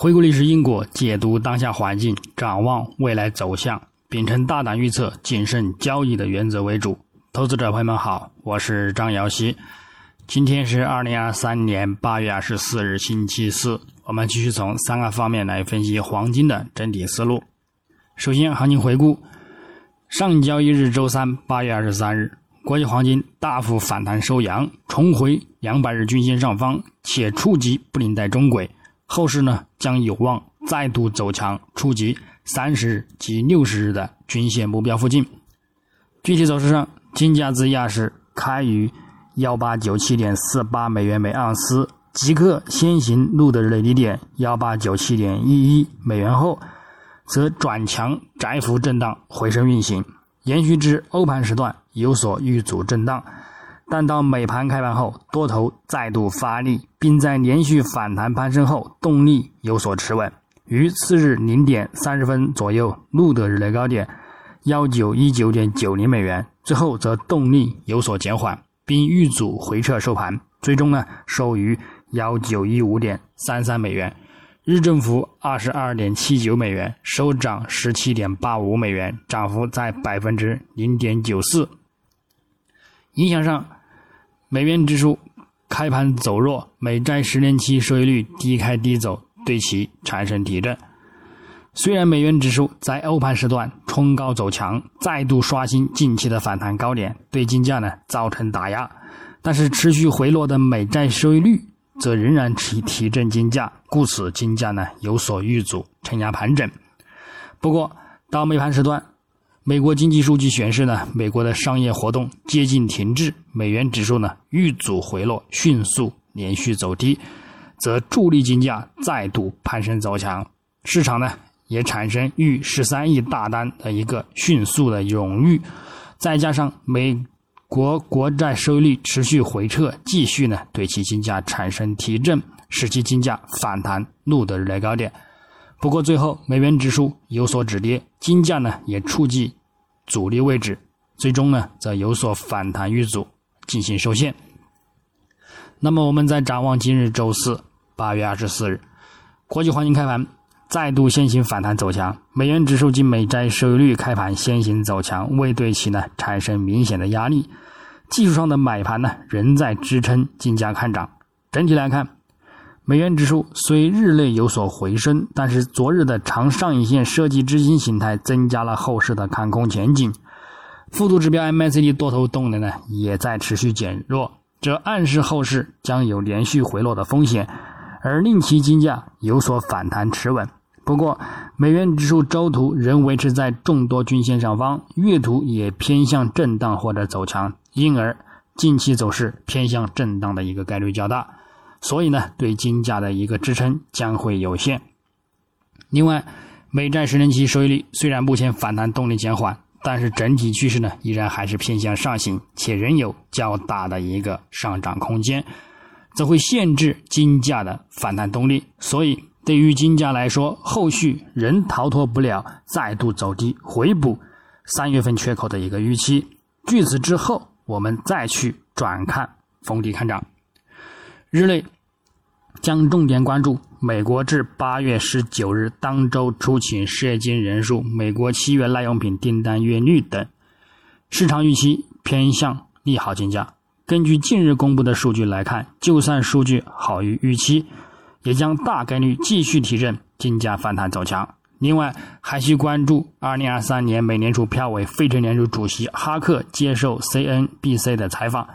回顾历史因果，解读当下环境，展望未来走向，秉承大胆预测、谨慎交易的原则为主。投资者朋友们好，我是张瑶希。今天是二零二三年八月二十四日，星期四。我们继续从三个方面来分析黄金的整体思路。首先，行情回顾：上交易日周三，八月二十三日，国际黄金大幅反弹收阳，重回两百日均线上方，且触及布林带中轨。后市呢将有望再度走强，触及三十日及六十日的均线目标附近。具体走势上，金价自亚市开于幺八九七点四八美元每盎司，即刻先行录得日内低点幺八九七点一一美元后，则转强窄幅震荡回升运行，延续至欧盘时段有所遇阻震荡。但到美盘开盘后，多头再度发力，并在连续反弹攀升后，动力有所持稳，于次日零点三十分左右录得日内高点幺九一九点九零美元，最后则动力有所减缓，并遇阻回撤收盘，最终呢收于幺九一五点三三美元，日振幅二十二点七九美元，收涨十七点八五美元，涨幅在百分之零点九四。影响上。美元指数开盘走弱，美债十年期收益率低开低走，对其产生提振。虽然美元指数在欧盘时段冲高走强，再度刷新近期的反弹高点，对金价呢造成打压，但是持续回落的美债收益率则仍然提提振金价，故此金价呢有所遇阻，承压盘整。不过到美盘时段。美国经济数据显示呢，美国的商业活动接近停滞，美元指数呢遇阻回落，迅速连续走低，则助力金价再度攀升走强。市场呢也产生逾十三亿大单的一个迅速的涌入，再加上美国国债收益率持续回撤，继续呢对其金价产生提振，使其金价反弹录得日内高点。不过最后美元指数有所止跌，金价呢也触及。阻力位置，最终呢则有所反弹遇阻，进行收线。那么我们再展望今日周四八月二十四日，国际黄金开盘再度先行反弹走强，美元指数及美债收益率开盘先行走强，未对其呢产生明显的压力。技术上的买盘呢仍在支撑金价看涨。整体来看。美元指数虽日内有所回升，但是昨日的长上影线设计执行形态增加了后市的看空前景。复图指标 MACD 多头动能呢也在持续减弱，这暗示后市将有连续回落的风险，而令其金价有所反弹持稳。不过，美元指数周图仍维持在众多均线上方，月图也偏向震荡或者走强，因而近期走势偏向震荡的一个概率较大。所以呢，对金价的一个支撑将会有限。另外，美债十年期收益率虽然目前反弹动力减缓，但是整体趋势呢依然还是偏向上行，且仍有较大的一个上涨空间，则会限制金价的反弹动力。所以，对于金价来说，后续仍逃脱不了再度走低回补三月份缺口的一个预期。据此之后，我们再去转看逢低看涨。日内将重点关注美国至八月十九日当周出勤失业金人数、美国七月耐用品订单月率等。市场预期偏向利好金价。根据近日公布的数据来看，就算数据好于预期，也将大概率继续提振金价反弹走强。另外，还需关注二零二三年美联储票委费城联储主席哈克接受 CNBC 的采访。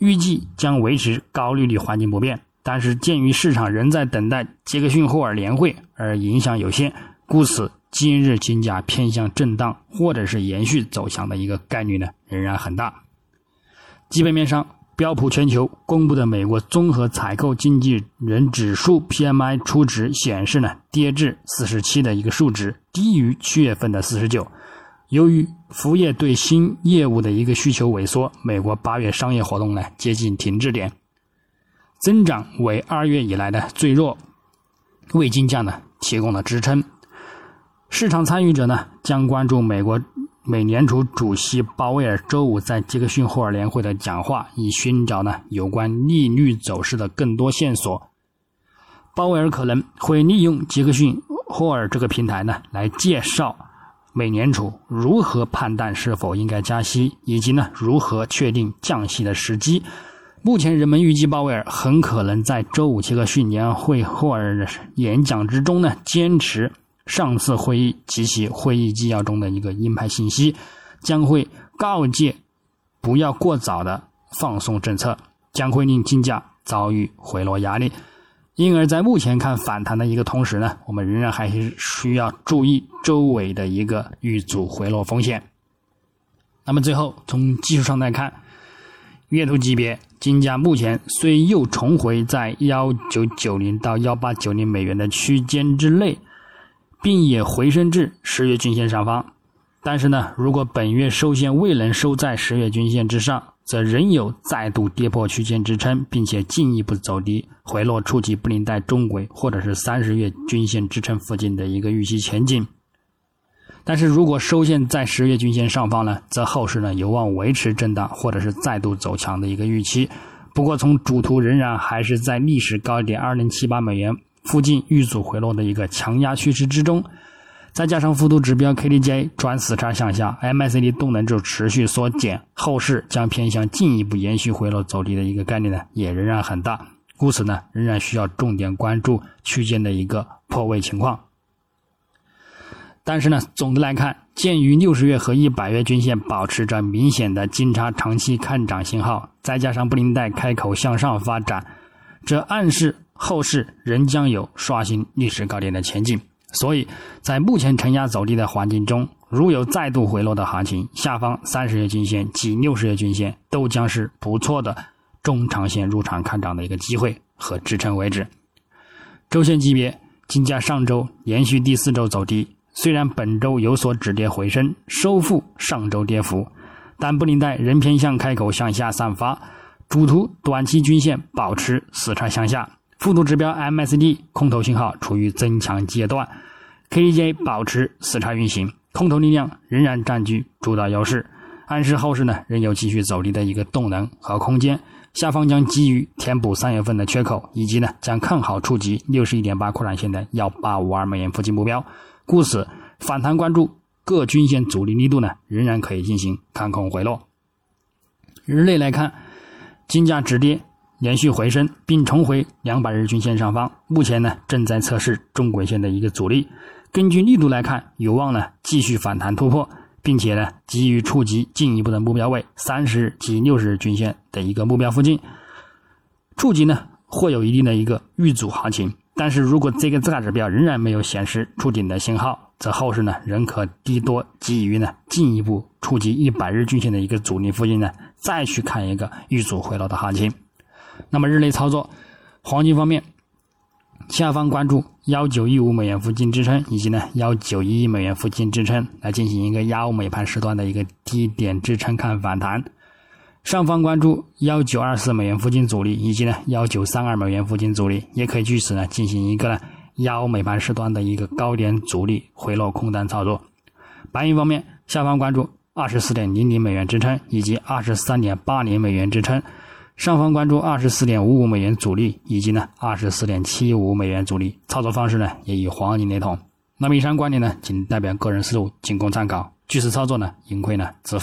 预计将维持高利率环境不变，但是鉴于市场仍在等待杰克逊霍尔年会而影响有限，故此今日金价偏向震荡或者是延续走强的一个概率呢仍然很大。基本面上，标普全球公布的美国综合采购经纪人指数 PMI 初值显示呢跌至四十七的一个数值，低于七月份的四十九。由于服务业对新业务的一个需求萎缩，美国八月商业活动呢接近停滞点，增长为二月以来的最弱，为金价呢提供了支撑。市场参与者呢将关注美国美联储主席鲍威尔周五在杰克逊霍尔联会的讲话，以寻找呢有关利率走势的更多线索。鲍威尔可能会利用杰克逊霍尔这个平台呢，来介绍美联储如何判断是否应该加息，以及呢如何确定降息的时机。目前人们预计鲍威尔很可能在周五杰克逊年会或演讲之中呢，坚持上次会议及其会议纪要中的一个鹰派信息，将会告诫不要过早的放松政策，将会令金价遭遇回落压力。因而，在目前看反弹的一个同时呢，我们仍然还是需要注意周围的一个遇阻回落风险。那么最后，从技术上来看，月图级别。金价目前虽又重回在幺九九零到幺八九零美元的区间之内，并也回升至十月均线上方，但是呢，如果本月收线未能收在十月均线之上，则仍有再度跌破区间支撑，并且进一步走低回落，触及布林带中轨或者是三十月均线支撑附近的一个预期前景。但是如果收线在十月均线上方呢，则后市呢有望维持震荡或者是再度走强的一个预期。不过从主图仍然还是在历史高点二零七八美元附近遇阻回落的一个强压趋势之中，再加上幅度指标 KDJ 转死叉向下，MACD 动能就持续缩减，后市将偏向进一步延续回落走低的一个概率呢也仍然很大。故此呢，仍然需要重点关注区间的一个破位情况。但是呢，总的来看，鉴于六十月和一百月均线保持着明显的金叉长期看涨信号，再加上布林带开口向上发展，这暗示后市仍将有刷新历史高点的前景。所以在目前承压走低的环境中，如有再度回落的行情，下方三十日均线及六十日均线都将是不错的中长线入场看涨的一个机会和支撑位置。周线级别，金价上周连续第四周走低。虽然本周有所止跌回升，收复上周跌幅，但布林带仍偏向开口向下散发。主图短期均线保持死叉向下，幅度指标 M S D 空头信号处于增强阶段，KDJ 保持死叉运行，空头力量仍然占据主导优势，暗示后市呢仍有继续走低的一个动能和空间。下方将基于填补三月份的缺口，以及呢将看好触及六十一点八扩展线的幺八五二美元附近目标。故此，反弹关注各均线阻力力度呢，仍然可以进行看空回落。日内来看，金价止跌，连续回升，并重回两百日均线上方。目前呢，正在测试中轨线的一个阻力。根据力度来看，有望呢继续反弹突破，并且呢急于触及进一步的目标位三十日及六十日均线的一个目标附近。触及呢，会有一定的一个遇阻行情。但是如果这个大指标仍然没有显示触顶的信号，则后市呢仍可低多基于呢进一步触及一百日均线的一个阻力附近呢，再去看一个遇阻回落的行情。那么日内操作，黄金方面，下方关注幺九一五美元附近支撑，以及呢幺九一亿美元附近支撑，来进行一个亚欧美盘时段的一个低点支撑看反弹。上方关注幺九二四美元附近阻力，以及呢幺九三二美元附近阻力，也可以据此呢进行一个呢亚欧美盘时段的一个高点阻力回落空单操作。白银方面，下方关注二十四点零零美元支撑，以及二十三点八零美元支撑；上方关注二十四点五五美元阻力，以及呢二十四点七五美元阻力。操作方式呢也与黄金雷同。那么以上观点呢仅代表个人思路，仅供参考。据此操作呢盈亏呢自负。